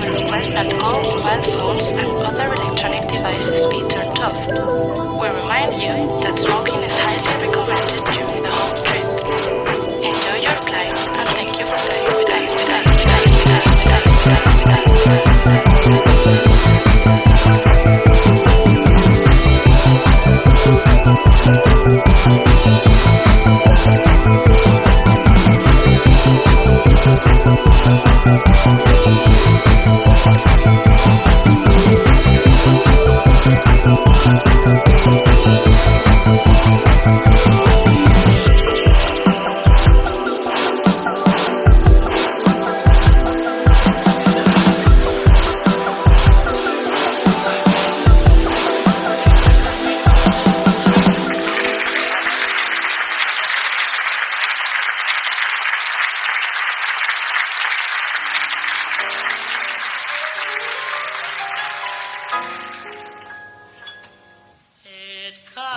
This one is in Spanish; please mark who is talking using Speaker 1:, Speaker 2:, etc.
Speaker 1: we request that all mobile phones and other electronic devices be turned off. We remind you that